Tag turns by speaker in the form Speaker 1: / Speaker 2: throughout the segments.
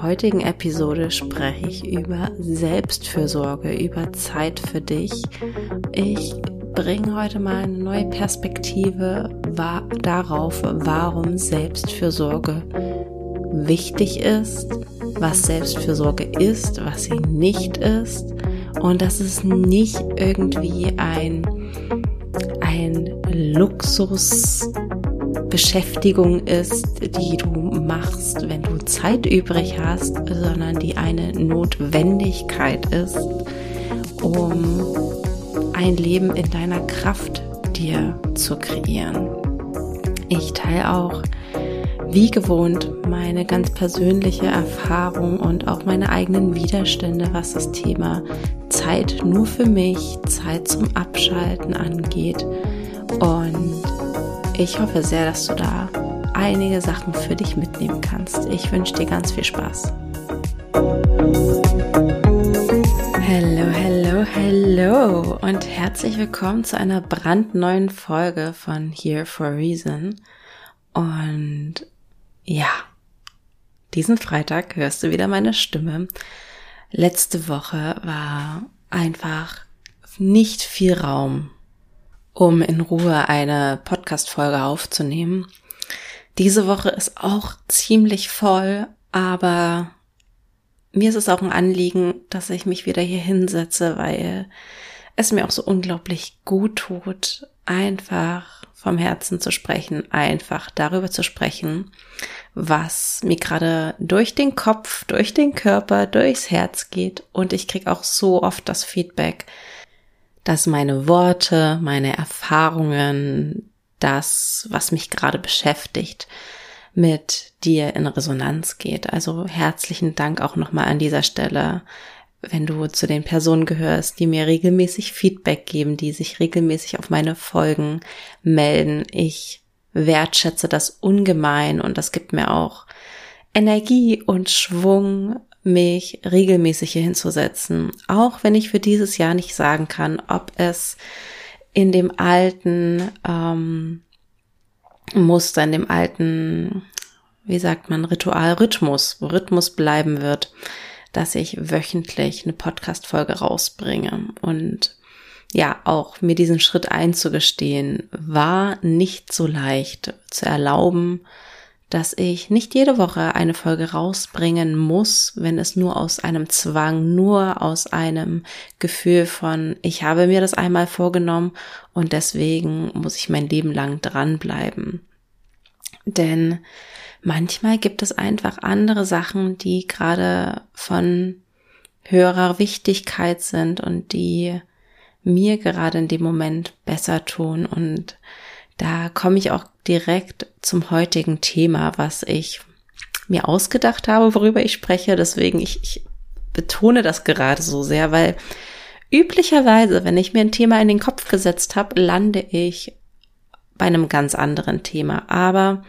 Speaker 1: der heutigen Episode spreche ich über Selbstfürsorge, über Zeit für dich. Ich bringe heute mal eine neue Perspektive darauf, warum Selbstfürsorge wichtig ist, was Selbstfürsorge ist, was sie nicht ist und dass es nicht irgendwie ein, ein Luxus Beschäftigung ist, die du machst, wenn du Zeit übrig hast, sondern die eine Notwendigkeit ist, um ein Leben in deiner Kraft dir zu kreieren. Ich teile auch wie gewohnt meine ganz persönliche Erfahrung und auch meine eigenen Widerstände, was das Thema Zeit nur für mich, Zeit zum Abschalten angeht. Und ich hoffe sehr, dass du da einige Sachen für dich mitnehmen kannst. Ich wünsche dir ganz viel Spaß. Hallo, hallo, hallo und herzlich willkommen zu einer brandneuen Folge von Here for a Reason. Und ja, diesen Freitag hörst du wieder meine Stimme. Letzte Woche war einfach nicht viel Raum um in Ruhe eine Podcast-Folge aufzunehmen. Diese Woche ist auch ziemlich voll, aber mir ist es auch ein Anliegen, dass ich mich wieder hier hinsetze, weil es mir auch so unglaublich gut tut, einfach vom Herzen zu sprechen, einfach darüber zu sprechen, was mir gerade durch den Kopf, durch den Körper, durchs Herz geht. Und ich krieg auch so oft das Feedback, dass meine Worte, meine Erfahrungen, das, was mich gerade beschäftigt, mit dir in Resonanz geht. Also herzlichen Dank auch nochmal an dieser Stelle, wenn du zu den Personen gehörst, die mir regelmäßig Feedback geben, die sich regelmäßig auf meine Folgen melden. Ich wertschätze das ungemein und das gibt mir auch Energie und Schwung, mich regelmäßig hier hinzusetzen, auch wenn ich für dieses Jahr nicht sagen kann, ob es in dem alten ähm, Muster, in dem alten, wie sagt man, Ritualrhythmus, Rhythmus bleiben wird, dass ich wöchentlich eine Podcast-Folge rausbringe. Und ja, auch mir diesen Schritt einzugestehen, war nicht so leicht zu erlauben, dass ich nicht jede Woche eine Folge rausbringen muss, wenn es nur aus einem Zwang, nur aus einem Gefühl von, ich habe mir das einmal vorgenommen und deswegen muss ich mein Leben lang dranbleiben. Denn manchmal gibt es einfach andere Sachen, die gerade von höherer Wichtigkeit sind und die mir gerade in dem Moment besser tun und da komme ich auch direkt zum heutigen Thema, was ich mir ausgedacht habe, worüber ich spreche. Deswegen, ich, ich betone das gerade so sehr, weil üblicherweise, wenn ich mir ein Thema in den Kopf gesetzt habe, lande ich bei einem ganz anderen Thema. Aber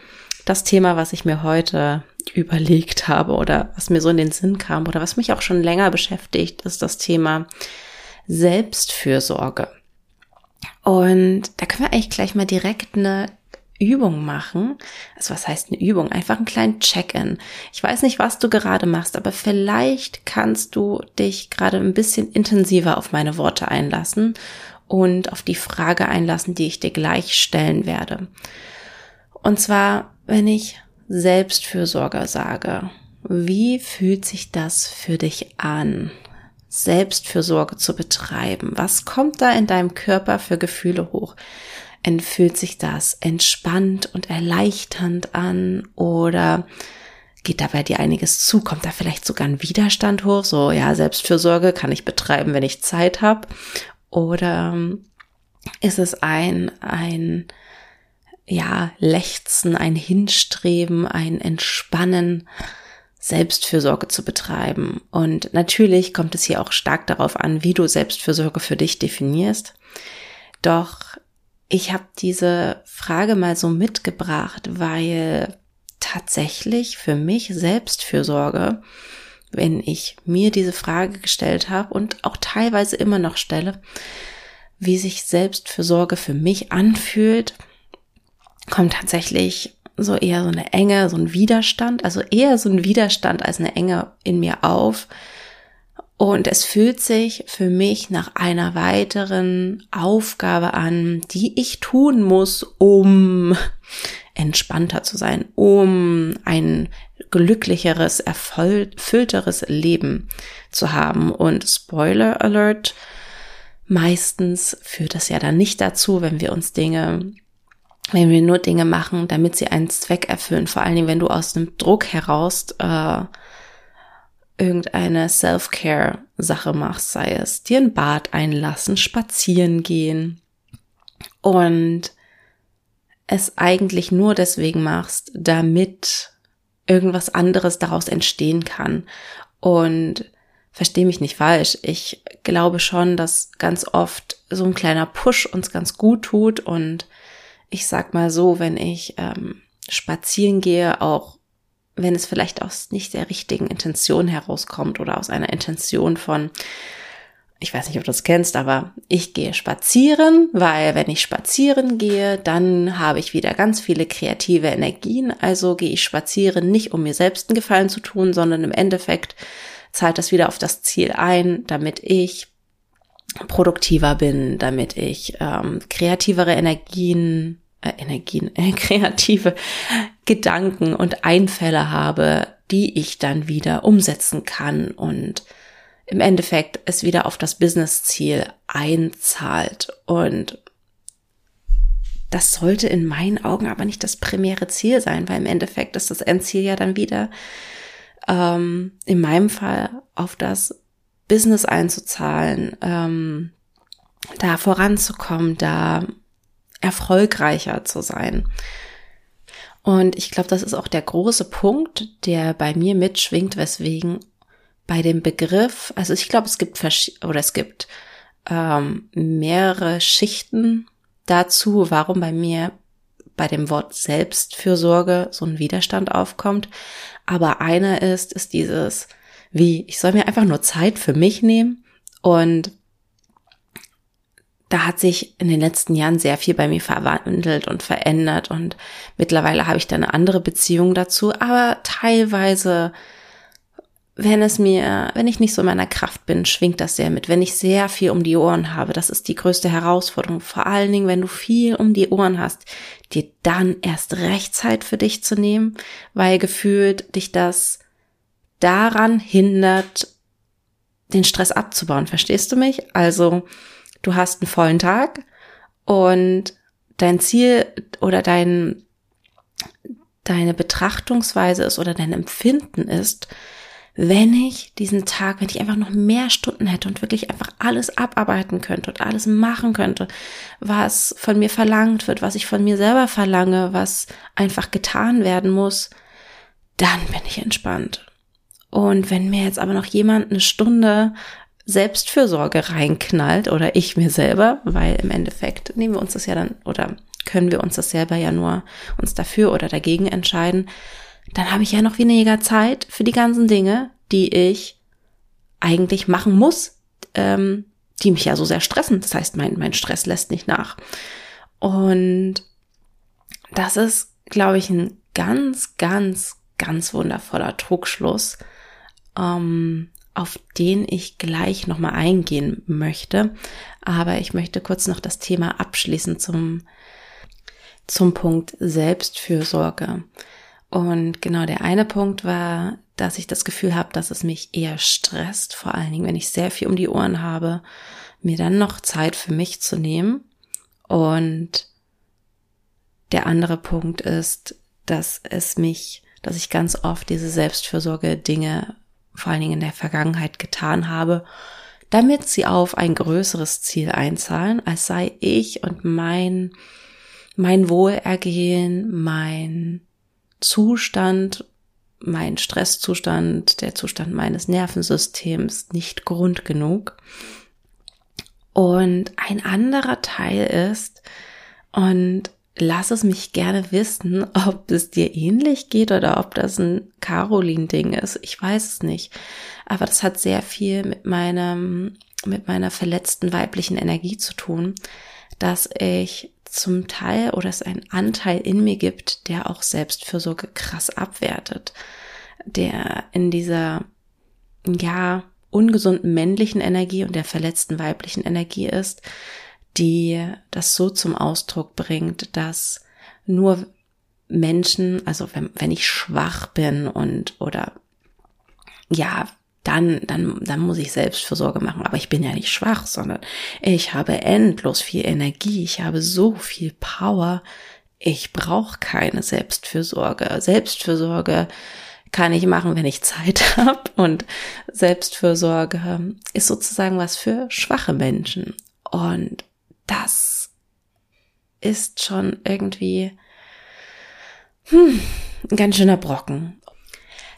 Speaker 1: das Thema, was ich mir heute überlegt habe oder was mir so in den Sinn kam oder was mich auch schon länger beschäftigt, ist das Thema Selbstfürsorge. Und da können wir eigentlich gleich mal direkt eine Übung machen. Also was heißt eine Übung? Einfach einen kleinen Check-in. Ich weiß nicht, was du gerade machst, aber vielleicht kannst du dich gerade ein bisschen intensiver auf meine Worte einlassen und auf die Frage einlassen, die ich dir gleich stellen werde. Und zwar, wenn ich Selbstfürsorge sage, wie fühlt sich das für dich an? Selbstfürsorge zu betreiben? Was kommt da in deinem Körper für Gefühle hoch? Fühlt sich das entspannt und erleichternd an oder geht da bei dir einiges zu? Kommt da vielleicht sogar ein Widerstand hoch? So, ja, Selbstfürsorge kann ich betreiben, wenn ich Zeit habe. Oder ist es ein, ein, ja, Lechzen, ein Hinstreben, ein Entspannen? Selbstfürsorge zu betreiben. Und natürlich kommt es hier auch stark darauf an, wie du Selbstfürsorge für dich definierst. Doch ich habe diese Frage mal so mitgebracht, weil tatsächlich für mich Selbstfürsorge, wenn ich mir diese Frage gestellt habe und auch teilweise immer noch stelle, wie sich Selbstfürsorge für mich anfühlt, kommt tatsächlich so eher so eine Enge, so ein Widerstand, also eher so ein Widerstand als eine Enge in mir auf. Und es fühlt sich für mich nach einer weiteren Aufgabe an, die ich tun muss, um entspannter zu sein, um ein glücklicheres, erfüllteres Leben zu haben. Und Spoiler Alert, meistens führt das ja dann nicht dazu, wenn wir uns Dinge, wenn wir nur Dinge machen, damit sie einen Zweck erfüllen. Vor allen Dingen, wenn du aus dem Druck heraus äh, irgendeine Self-Care-Sache machst, sei es dir ein Bad einlassen, spazieren gehen und es eigentlich nur deswegen machst, damit irgendwas anderes daraus entstehen kann. Und verstehe mich nicht falsch, ich glaube schon, dass ganz oft so ein kleiner Push uns ganz gut tut und ich sag mal so, wenn ich ähm, spazieren gehe, auch wenn es vielleicht aus nicht der richtigen Intention herauskommt oder aus einer Intention von, ich weiß nicht, ob du das kennst, aber ich gehe spazieren, weil wenn ich spazieren gehe, dann habe ich wieder ganz viele kreative Energien. Also gehe ich spazieren nicht, um mir selbst einen Gefallen zu tun, sondern im Endeffekt zahlt das wieder auf das Ziel ein, damit ich produktiver bin, damit ich ähm, kreativere Energien äh, Energien, äh, kreative Gedanken und Einfälle habe, die ich dann wieder umsetzen kann und im Endeffekt es wieder auf das Business-Ziel einzahlt. Und das sollte in meinen Augen aber nicht das primäre Ziel sein, weil im Endeffekt ist das Endziel ja dann wieder ähm, in meinem Fall auf das Business einzuzahlen, ähm, da voranzukommen, da erfolgreicher zu sein. Und ich glaube, das ist auch der große Punkt, der bei mir mitschwingt, weswegen bei dem Begriff, also ich glaube, es gibt oder es gibt ähm, mehrere Schichten dazu, warum bei mir bei dem Wort Selbstfürsorge so ein Widerstand aufkommt. Aber einer ist, ist dieses, wie, ich soll mir einfach nur Zeit für mich nehmen und da hat sich in den letzten Jahren sehr viel bei mir verwandelt und verändert und mittlerweile habe ich da eine andere Beziehung dazu, aber teilweise wenn es mir, wenn ich nicht so in meiner Kraft bin, schwingt das sehr mit. Wenn ich sehr viel um die Ohren habe, das ist die größte Herausforderung. Vor allen Dingen, wenn du viel um die Ohren hast, dir dann erst recht Zeit für dich zu nehmen, weil gefühlt dich das daran hindert, den Stress abzubauen. Verstehst du mich? Also, du hast einen vollen Tag und dein Ziel oder dein, deine Betrachtungsweise ist oder dein Empfinden ist, wenn ich diesen Tag, wenn ich einfach noch mehr Stunden hätte und wirklich einfach alles abarbeiten könnte und alles machen könnte, was von mir verlangt wird, was ich von mir selber verlange, was einfach getan werden muss, dann bin ich entspannt. Und wenn mir jetzt aber noch jemand eine Stunde Selbstfürsorge reinknallt oder ich mir selber, weil im Endeffekt nehmen wir uns das ja dann oder können wir uns das selber ja nur uns dafür oder dagegen entscheiden, dann habe ich ja noch weniger Zeit für die ganzen Dinge, die ich eigentlich machen muss, ähm, die mich ja so sehr stressen. Das heißt, mein, mein Stress lässt nicht nach. Und das ist, glaube ich, ein ganz, ganz, ganz wundervoller Trugschluss, ähm, auf den ich gleich nochmal eingehen möchte. Aber ich möchte kurz noch das Thema abschließen zum, zum Punkt Selbstfürsorge. Und genau der eine Punkt war, dass ich das Gefühl habe, dass es mich eher stresst, vor allen Dingen, wenn ich sehr viel um die Ohren habe, mir dann noch Zeit für mich zu nehmen. Und der andere Punkt ist, dass es mich, dass ich ganz oft diese Selbstfürsorge Dinge vor allen Dingen in der Vergangenheit getan habe, damit sie auf ein größeres Ziel einzahlen, als sei ich und mein, mein Wohlergehen, mein Zustand, mein Stresszustand, der Zustand meines Nervensystems nicht Grund genug. Und ein anderer Teil ist, und lass es mich gerne wissen, ob es dir ähnlich geht oder ob das ein Caroline-Ding ist. Ich weiß es nicht. Aber das hat sehr viel mit meinem, mit meiner verletzten weiblichen Energie zu tun, dass ich zum Teil oder es einen Anteil in mir gibt, der auch Selbstfürsorge krass abwertet, der in dieser, ja, ungesunden männlichen Energie und der verletzten weiblichen Energie ist, die das so zum Ausdruck bringt, dass nur Menschen, also wenn, wenn ich schwach bin und oder ja, dann, dann, dann muss ich Selbstfürsorge machen. Aber ich bin ja nicht schwach, sondern ich habe endlos viel Energie, ich habe so viel Power. Ich brauche keine Selbstfürsorge. Selbstfürsorge kann ich machen, wenn ich Zeit habe. Und Selbstfürsorge ist sozusagen was für schwache Menschen. Und das ist schon irgendwie hm, ein ganz schöner Brocken.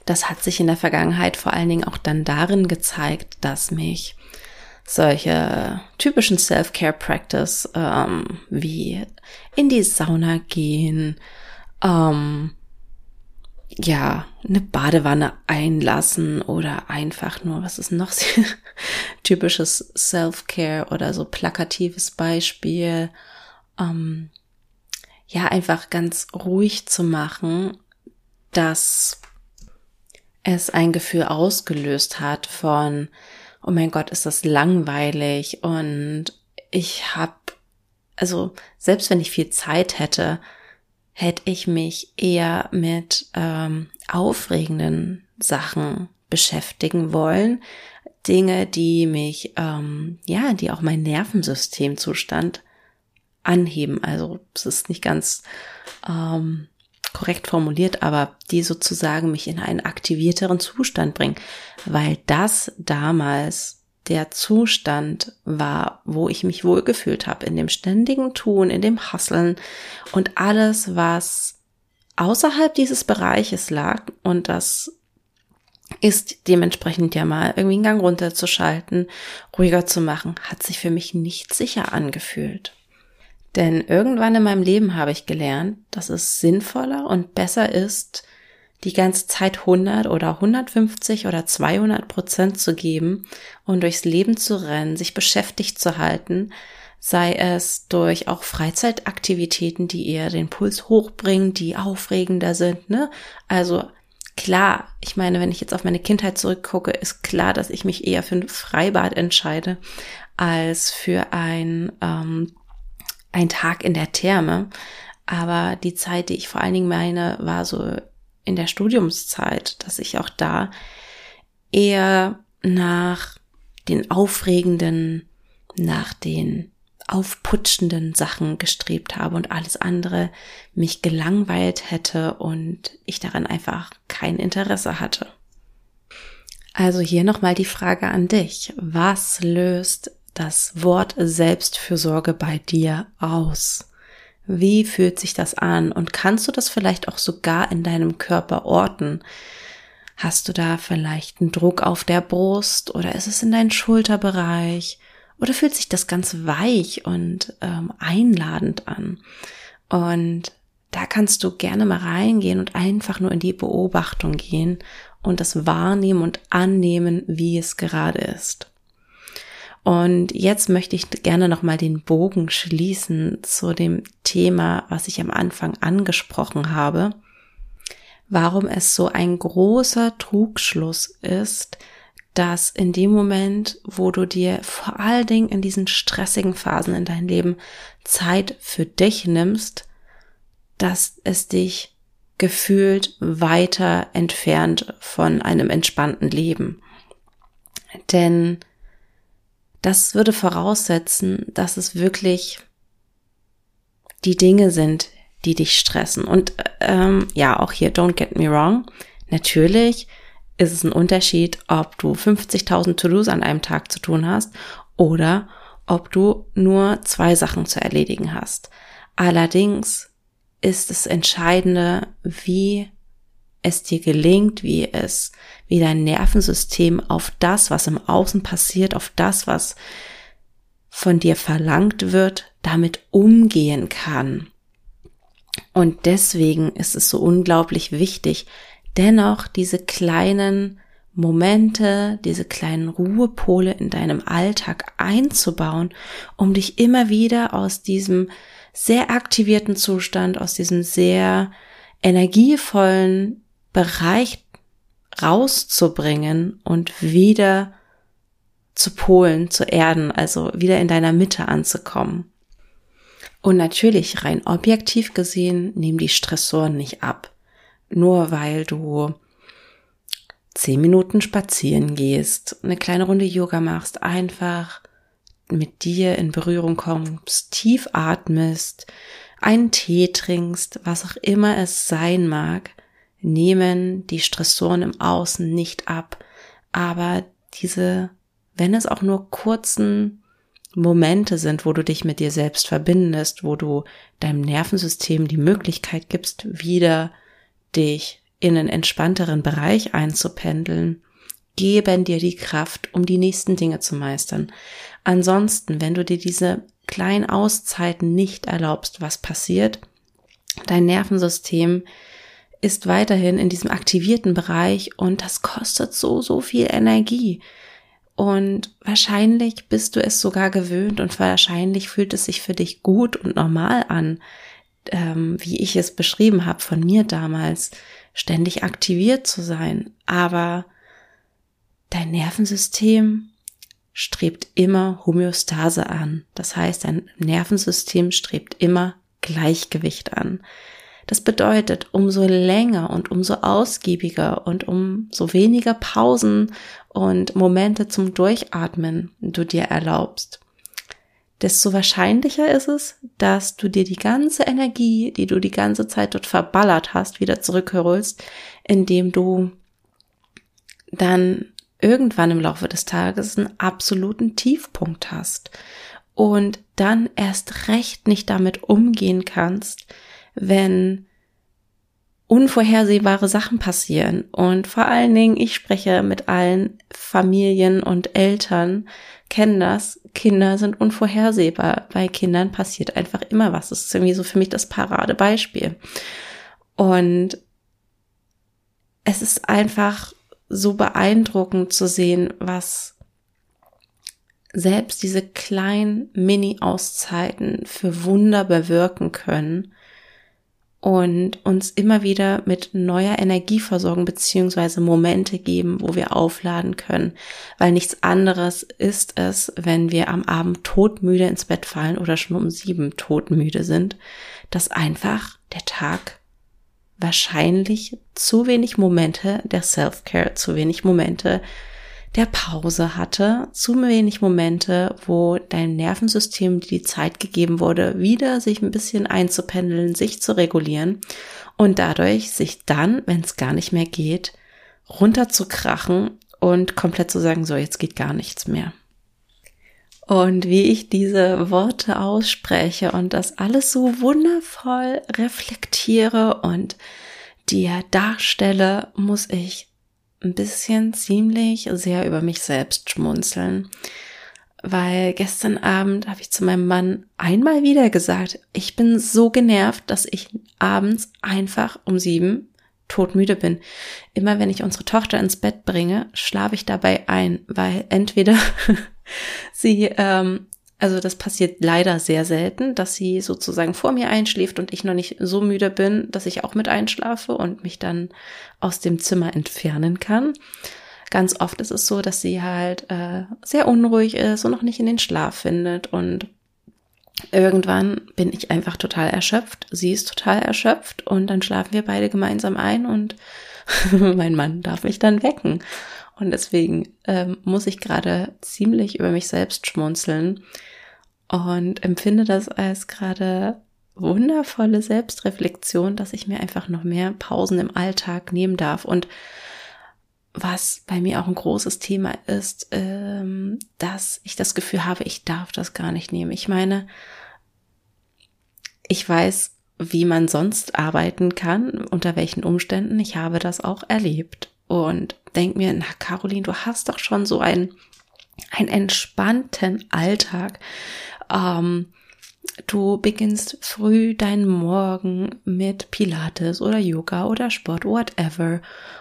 Speaker 1: Das hat sich in der Vergangenheit vor allen Dingen auch dann darin gezeigt, dass mich solche typischen Self-Care-Practice ähm, wie in die Sauna gehen, ähm, ja, eine Badewanne einlassen oder einfach nur, was ist noch typisches Self-Care oder so plakatives Beispiel, ähm, ja, einfach ganz ruhig zu machen, dass es ein Gefühl ausgelöst hat von, oh mein Gott, ist das langweilig und ich habe, also selbst wenn ich viel Zeit hätte, hätte ich mich eher mit ähm, aufregenden Sachen beschäftigen wollen, Dinge, die mich, ähm, ja, die auch mein Nervensystemzustand anheben. Also es ist nicht ganz ähm, korrekt formuliert, aber die sozusagen mich in einen aktivierteren Zustand bringen, weil das damals der Zustand war, wo ich mich wohlgefühlt habe, in dem ständigen Tun, in dem Hasseln und alles, was außerhalb dieses Bereiches lag und das ist dementsprechend ja mal irgendwie einen Gang runterzuschalten, ruhiger zu machen, hat sich für mich nicht sicher angefühlt. Denn irgendwann in meinem Leben habe ich gelernt, dass es sinnvoller und besser ist, die ganze Zeit 100 oder 150 oder 200 Prozent zu geben und durchs Leben zu rennen, sich beschäftigt zu halten, sei es durch auch Freizeitaktivitäten, die eher den Puls hochbringen, die aufregender sind, ne? Also klar, ich meine, wenn ich jetzt auf meine Kindheit zurückgucke, ist klar, dass ich mich eher für ein Freibad entscheide als für ein ähm, ein Tag in der Therme. Aber die Zeit, die ich vor allen Dingen meine, war so in der Studiumszeit, dass ich auch da eher nach den aufregenden, nach den aufputschenden Sachen gestrebt habe und alles andere mich gelangweilt hätte und ich daran einfach kein Interesse hatte. Also hier nochmal die Frage an dich. Was löst das Wort Selbstfürsorge bei dir aus? Wie fühlt sich das an? Und kannst du das vielleicht auch sogar in deinem Körper orten? Hast du da vielleicht einen Druck auf der Brust oder ist es in deinem Schulterbereich? Oder fühlt sich das ganz weich und ähm, einladend an? Und da kannst du gerne mal reingehen und einfach nur in die Beobachtung gehen und das wahrnehmen und annehmen, wie es gerade ist. Und jetzt möchte ich gerne nochmal den Bogen schließen zu dem Thema, was ich am Anfang angesprochen habe. Warum es so ein großer Trugschluss ist, dass in dem Moment, wo du dir vor allen Dingen in diesen stressigen Phasen in deinem Leben Zeit für dich nimmst, dass es dich gefühlt weiter entfernt von einem entspannten Leben. Denn das würde voraussetzen, dass es wirklich die Dinge sind, die dich stressen. Und ähm, ja, auch hier, don't get me wrong. Natürlich ist es ein Unterschied, ob du 50.000 To-Dos an einem Tag zu tun hast oder ob du nur zwei Sachen zu erledigen hast. Allerdings ist es entscheidende, wie es dir gelingt, wie es, wie dein Nervensystem auf das, was im Außen passiert, auf das, was von dir verlangt wird, damit umgehen kann. Und deswegen ist es so unglaublich wichtig, dennoch diese kleinen Momente, diese kleinen Ruhepole in deinem Alltag einzubauen, um dich immer wieder aus diesem sehr aktivierten Zustand, aus diesem sehr energievollen Bereich rauszubringen und wieder zu Polen, zu Erden, also wieder in deiner Mitte anzukommen. Und natürlich, rein objektiv gesehen, nehmen die Stressoren nicht ab. Nur weil du zehn Minuten spazieren gehst, eine kleine Runde Yoga machst, einfach mit dir in Berührung kommst, tief atmest, einen Tee trinkst, was auch immer es sein mag, nehmen die Stressoren im Außen nicht ab. Aber diese, wenn es auch nur kurzen Momente sind, wo du dich mit dir selbst verbindest, wo du deinem Nervensystem die Möglichkeit gibst, wieder dich in einen entspannteren Bereich einzupendeln, geben dir die Kraft, um die nächsten Dinge zu meistern. Ansonsten, wenn du dir diese kleinen Auszeiten nicht erlaubst, was passiert, dein Nervensystem ist weiterhin in diesem aktivierten Bereich und das kostet so, so viel Energie. Und wahrscheinlich bist du es sogar gewöhnt und wahrscheinlich fühlt es sich für dich gut und normal an, ähm, wie ich es beschrieben habe von mir damals, ständig aktiviert zu sein. Aber dein Nervensystem strebt immer Homöostase an. Das heißt, dein Nervensystem strebt immer Gleichgewicht an. Das bedeutet, umso länger und umso ausgiebiger und umso weniger Pausen und Momente zum Durchatmen du dir erlaubst, desto wahrscheinlicher ist es, dass du dir die ganze Energie, die du die ganze Zeit dort verballert hast, wieder zurückholst, indem du dann irgendwann im Laufe des Tages einen absoluten Tiefpunkt hast und dann erst recht nicht damit umgehen kannst, wenn unvorhersehbare Sachen passieren. Und vor allen Dingen, ich spreche mit allen Familien und Eltern, kennen das. Kinder sind unvorhersehbar. Bei Kindern passiert einfach immer was. Das ist irgendwie so für mich das Paradebeispiel. Und es ist einfach so beeindruckend zu sehen, was selbst diese kleinen Mini-Auszeiten für Wunder bewirken können und uns immer wieder mit neuer Energie versorgen beziehungsweise Momente geben, wo wir aufladen können, weil nichts anderes ist es, wenn wir am Abend todmüde ins Bett fallen oder schon um sieben todmüde sind, dass einfach der Tag wahrscheinlich zu wenig Momente der Self-Care, zu wenig Momente der Pause hatte, zu wenig Momente, wo dein Nervensystem die Zeit gegeben wurde, wieder sich ein bisschen einzupendeln, sich zu regulieren und dadurch sich dann, wenn es gar nicht mehr geht, runterzukrachen und komplett zu sagen, so, jetzt geht gar nichts mehr. Und wie ich diese Worte ausspreche und das alles so wundervoll reflektiere und dir darstelle, muss ich ein bisschen ziemlich sehr über mich selbst schmunzeln. Weil gestern Abend habe ich zu meinem Mann einmal wieder gesagt, ich bin so genervt, dass ich abends einfach um sieben todmüde bin. Immer wenn ich unsere Tochter ins Bett bringe, schlafe ich dabei ein, weil entweder sie ähm, also das passiert leider sehr selten, dass sie sozusagen vor mir einschläft und ich noch nicht so müde bin, dass ich auch mit einschlafe und mich dann aus dem Zimmer entfernen kann. Ganz oft ist es so, dass sie halt äh, sehr unruhig ist und noch nicht in den Schlaf findet und irgendwann bin ich einfach total erschöpft. Sie ist total erschöpft und dann schlafen wir beide gemeinsam ein und mein Mann darf mich dann wecken. Und deswegen ähm, muss ich gerade ziemlich über mich selbst schmunzeln und empfinde das als gerade wundervolle Selbstreflexion, dass ich mir einfach noch mehr Pausen im Alltag nehmen darf. Und was bei mir auch ein großes Thema ist, ähm, dass ich das Gefühl habe, ich darf das gar nicht nehmen. Ich meine, ich weiß, wie man sonst arbeiten kann, unter welchen Umständen. Ich habe das auch erlebt und denk mir, na Caroline, du hast doch schon so einen, einen entspannten Alltag. Ähm, du beginnst früh deinen Morgen mit Pilates oder Yoga oder Sport, whatever.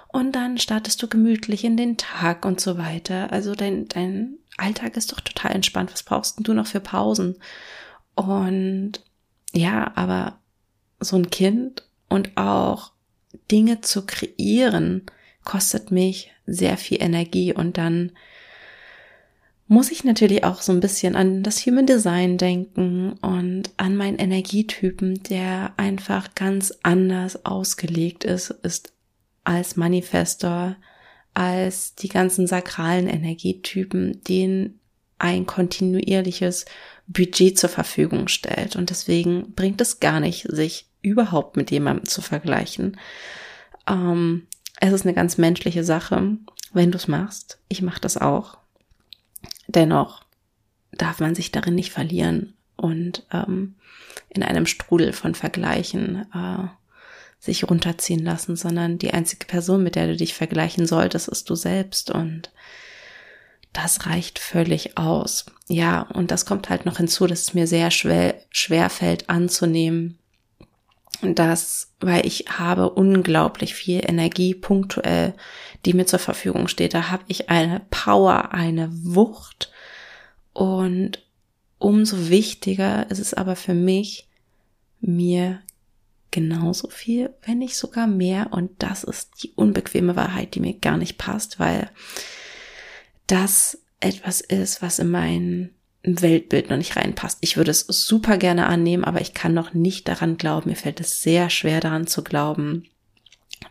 Speaker 1: Und dann startest du gemütlich in den Tag und so weiter. Also dein, dein Alltag ist doch total entspannt. Was brauchst denn du noch für Pausen? Und ja, aber so ein Kind und auch Dinge zu kreieren, kostet mich sehr viel Energie und dann muss ich natürlich auch so ein bisschen an das Human Design denken und an meinen Energietypen, der einfach ganz anders ausgelegt ist, ist als Manifestor, als die ganzen sakralen Energietypen, denen ein kontinuierliches Budget zur Verfügung stellt. Und deswegen bringt es gar nicht, sich überhaupt mit jemandem zu vergleichen. Ähm, es ist eine ganz menschliche Sache, wenn du es machst. Ich mache das auch. Dennoch darf man sich darin nicht verlieren und ähm, in einem Strudel von Vergleichen äh, sich runterziehen lassen, sondern die einzige Person, mit der du dich vergleichen solltest, ist du selbst und das reicht völlig aus. Ja, und das kommt halt noch hinzu, dass es mir sehr schwer, schwer fällt anzunehmen, dass, weil ich habe unglaublich viel Energie punktuell, die mir zur Verfügung steht. Da habe ich eine Power, eine Wucht und umso wichtiger ist es aber für mich, mir genauso viel, wenn nicht sogar mehr. Und das ist die unbequeme Wahrheit, die mir gar nicht passt, weil das etwas ist, was in mein Weltbild noch nicht reinpasst. Ich würde es super gerne annehmen, aber ich kann noch nicht daran glauben. Mir fällt es sehr schwer daran zu glauben,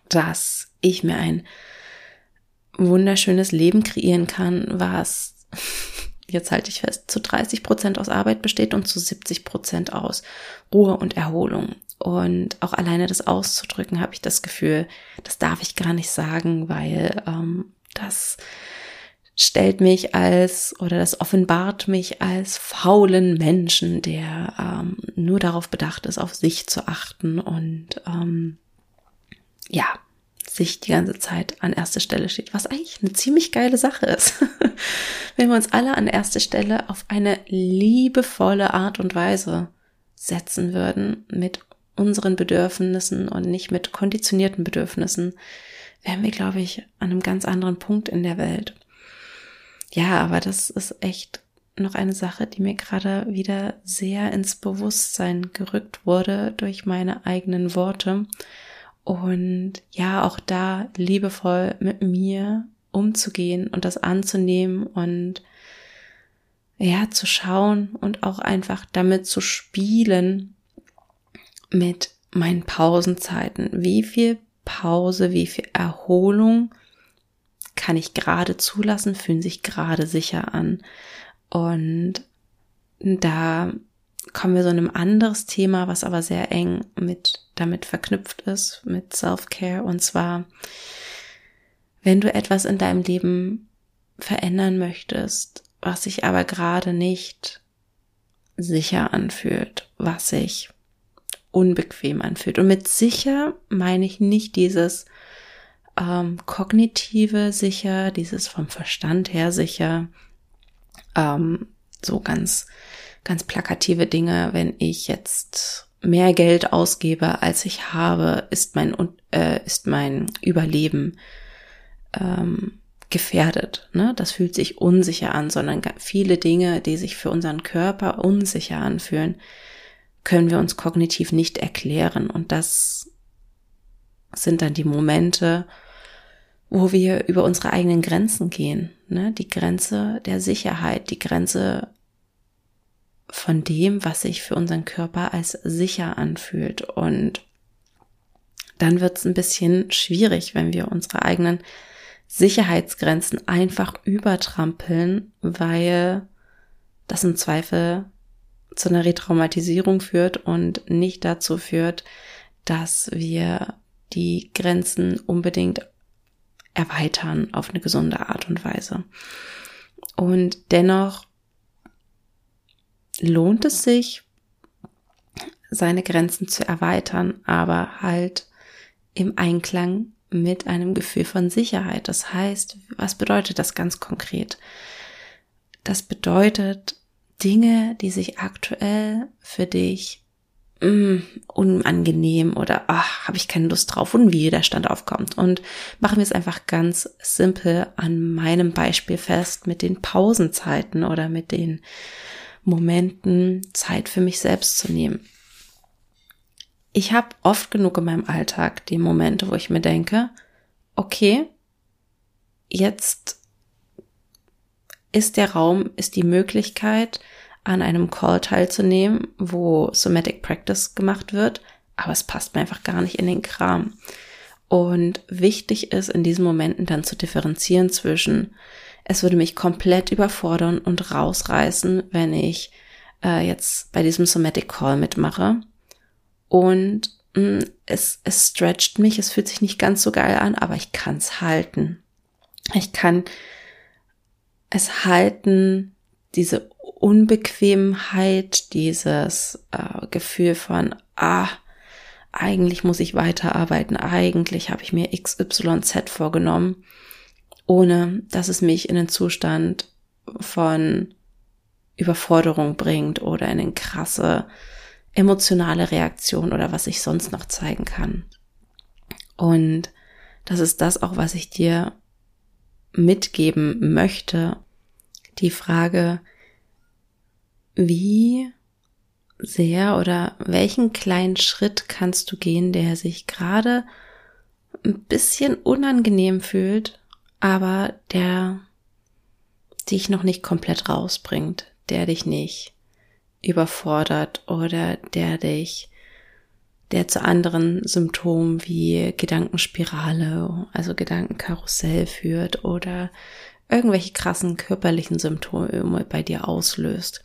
Speaker 1: dass ich mir ein wunderschönes Leben kreieren kann, was jetzt halte ich fest, zu 30 Prozent aus Arbeit besteht und zu 70 Prozent aus Ruhe und Erholung. Und auch alleine das auszudrücken, habe ich das Gefühl, das darf ich gar nicht sagen, weil ähm, das stellt mich als oder das offenbart mich als faulen Menschen, der ähm, nur darauf bedacht ist, auf sich zu achten und ähm, ja, sich die ganze Zeit an erste Stelle steht, was eigentlich eine ziemlich geile Sache ist. Wenn wir uns alle an erste Stelle auf eine liebevolle Art und Weise setzen würden mit unseren Bedürfnissen und nicht mit konditionierten Bedürfnissen, wären wir, glaube ich, an einem ganz anderen Punkt in der Welt ja, aber das ist echt noch eine Sache, die mir gerade wieder sehr ins Bewusstsein gerückt wurde durch meine eigenen Worte. Und ja, auch da liebevoll mit mir umzugehen und das anzunehmen und ja, zu schauen und auch einfach damit zu spielen mit meinen Pausenzeiten. Wie viel Pause, wie viel Erholung kann ich gerade zulassen, fühlen sich gerade sicher an. Und da kommen wir so einem anderes Thema, was aber sehr eng mit damit verknüpft ist, mit Self-Care. Und zwar, wenn du etwas in deinem Leben verändern möchtest, was sich aber gerade nicht sicher anfühlt, was sich unbequem anfühlt. Und mit sicher meine ich nicht dieses, ähm, kognitive sicher, dieses vom Verstand her sicher, ähm, so ganz, ganz plakative Dinge, wenn ich jetzt mehr Geld ausgebe, als ich habe, ist mein, äh, ist mein Überleben ähm, gefährdet. Ne? Das fühlt sich unsicher an, sondern viele Dinge, die sich für unseren Körper unsicher anfühlen, können wir uns kognitiv nicht erklären. Und das sind dann die Momente, wo wir über unsere eigenen Grenzen gehen. Ne? Die Grenze der Sicherheit, die Grenze von dem, was sich für unseren Körper als sicher anfühlt. Und dann wird es ein bisschen schwierig, wenn wir unsere eigenen Sicherheitsgrenzen einfach übertrampeln, weil das im Zweifel zu einer Retraumatisierung führt und nicht dazu führt, dass wir die Grenzen unbedingt erweitern auf eine gesunde Art und Weise. Und dennoch lohnt es sich, seine Grenzen zu erweitern, aber halt im Einklang mit einem Gefühl von Sicherheit. Das heißt, was bedeutet das ganz konkret? Das bedeutet Dinge, die sich aktuell für dich mm, unangenehm oder ach, habe ich keine Lust drauf und wie Widerstand aufkommt. Und machen wir es einfach ganz simpel an meinem Beispiel fest mit den Pausenzeiten oder mit den Momenten Zeit für mich selbst zu nehmen. ich habe oft genug in meinem Alltag die Momente, wo ich mir denke, okay, jetzt ist der Raum, ist die Möglichkeit, an einem Call teilzunehmen, wo Somatic Practice gemacht wird, aber es passt mir einfach gar nicht in den Kram. Und wichtig ist in diesen Momenten dann zu differenzieren zwischen, es würde mich komplett überfordern und rausreißen, wenn ich äh, jetzt bei diesem Somatic Call mitmache. Und mh, mm, es, es stretcht mich, es fühlt sich nicht ganz so geil an, aber ich kann es halten. Ich kann es halten, diese Unbequemheit, dieses äh, Gefühl von, ah, eigentlich muss ich weiterarbeiten, eigentlich habe ich mir XYZ vorgenommen, ohne dass es mich in einen Zustand von Überforderung bringt oder in eine krasse emotionale Reaktion oder was ich sonst noch zeigen kann. Und das ist das auch, was ich dir mitgeben möchte. Die Frage, wie sehr oder welchen kleinen Schritt kannst du gehen, der sich gerade ein bisschen unangenehm fühlt, aber der dich noch nicht komplett rausbringt, der dich nicht überfordert oder der dich, der zu anderen Symptomen wie Gedankenspirale, also Gedankenkarussell führt oder irgendwelche krassen körperlichen Symptome bei dir auslöst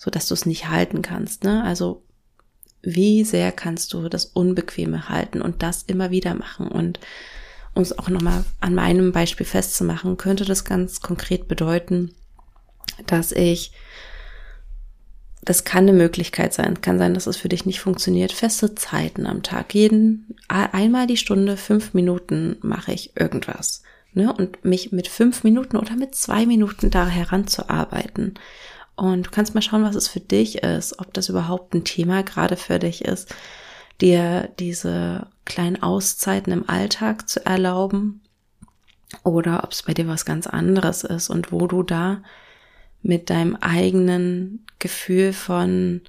Speaker 1: so dass du es nicht halten kannst. Ne? Also wie sehr kannst du das Unbequeme halten und das immer wieder machen und um es auch nochmal an meinem Beispiel festzumachen, könnte das ganz konkret bedeuten, dass ich, das kann eine Möglichkeit sein, kann sein, dass es für dich nicht funktioniert, feste Zeiten am Tag, jeden, einmal die Stunde, fünf Minuten mache ich irgendwas. Ne? Und mich mit fünf Minuten oder mit zwei Minuten da heranzuarbeiten und du kannst mal schauen, was es für dich ist, ob das überhaupt ein Thema gerade für dich ist, dir diese kleinen Auszeiten im Alltag zu erlauben oder ob es bei dir was ganz anderes ist und wo du da mit deinem eigenen Gefühl von,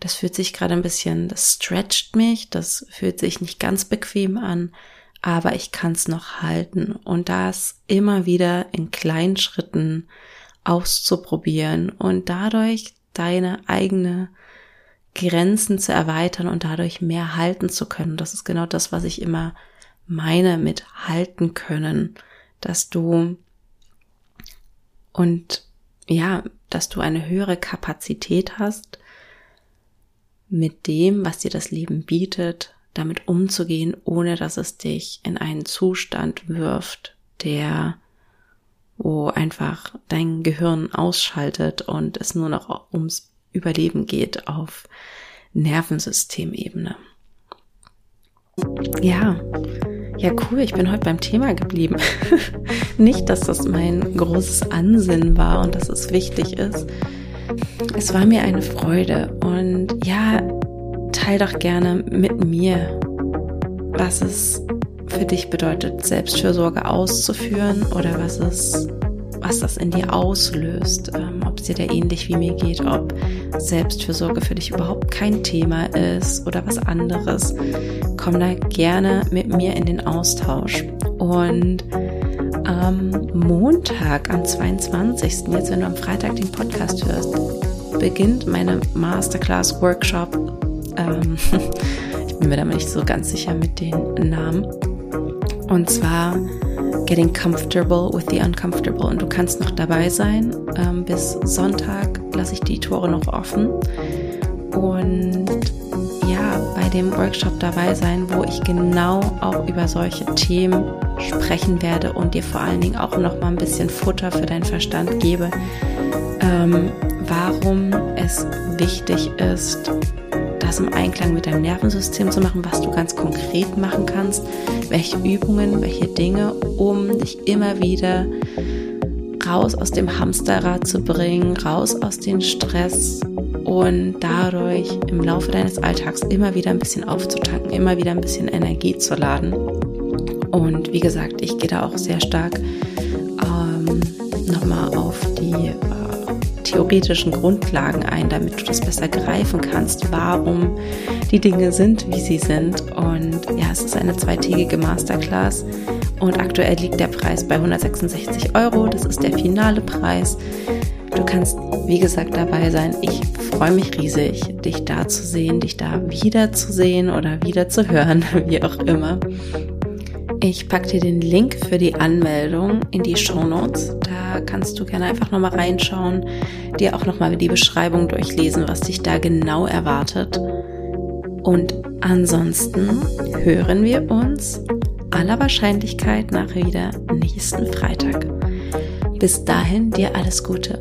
Speaker 1: das fühlt sich gerade ein bisschen, das stretcht mich, das fühlt sich nicht ganz bequem an, aber ich kann es noch halten. Und das immer wieder in kleinen Schritten auszuprobieren und dadurch deine eigene Grenzen zu erweitern und dadurch mehr halten zu können. Das ist genau das, was ich immer meine mit halten können, dass du und ja, dass du eine höhere Kapazität hast, mit dem, was dir das Leben bietet, damit umzugehen, ohne dass es dich in einen Zustand wirft, der wo einfach dein Gehirn ausschaltet und es nur noch ums Überleben geht auf Nervensystemebene. Ja, ja, cool, ich bin heute beim Thema geblieben. Nicht, dass das mein großes Ansinnen war und dass es wichtig ist. Es war mir eine Freude und ja, teil doch gerne mit mir, was es für dich bedeutet, Selbstfürsorge auszuführen oder was es, was das in dir auslöst, ähm, ob es dir da ähnlich wie mir geht, ob Selbstfürsorge für dich überhaupt kein Thema ist oder was anderes. Komm da gerne mit mir in den Austausch. Und am Montag, am 22., jetzt wenn du am Freitag den Podcast hörst, beginnt meine Masterclass Workshop. Ähm, ich bin mir da nicht so ganz sicher mit den Namen. Und zwar Getting Comfortable with the Uncomfortable. Und du kannst noch dabei sein. Ähm, bis Sonntag lasse ich die Tore noch offen. Und ja, bei dem Workshop dabei sein, wo ich genau auch über solche Themen sprechen werde und dir vor allen Dingen auch noch mal ein bisschen Futter für deinen Verstand gebe, ähm, warum es wichtig ist, das im Einklang mit deinem Nervensystem zu machen, was du ganz konkret machen kannst, welche Übungen, welche Dinge, um dich immer wieder raus aus dem Hamsterrad zu bringen, raus aus dem Stress und dadurch im Laufe deines Alltags immer wieder ein bisschen aufzutanken, immer wieder ein bisschen Energie zu laden. Und wie gesagt, ich gehe da auch sehr stark ähm, nochmal auf die äh, theoretischen Grundlagen ein, damit du das besser greifen kannst, warum die Dinge sind, wie sie sind. Und ja, es ist eine zweitägige Masterclass und aktuell liegt der Preis bei 166 Euro. Das ist der finale Preis. Du kannst, wie gesagt, dabei sein. Ich freue mich riesig, dich da zu sehen, dich da wiederzusehen oder wieder zu hören, wie auch immer. Ich packe dir den Link für die Anmeldung in die Show Notes. Da kannst du gerne einfach nochmal reinschauen, dir auch nochmal die Beschreibung durchlesen, was dich da genau erwartet. Und ansonsten hören wir uns aller Wahrscheinlichkeit nach wieder nächsten Freitag. Bis dahin dir alles Gute.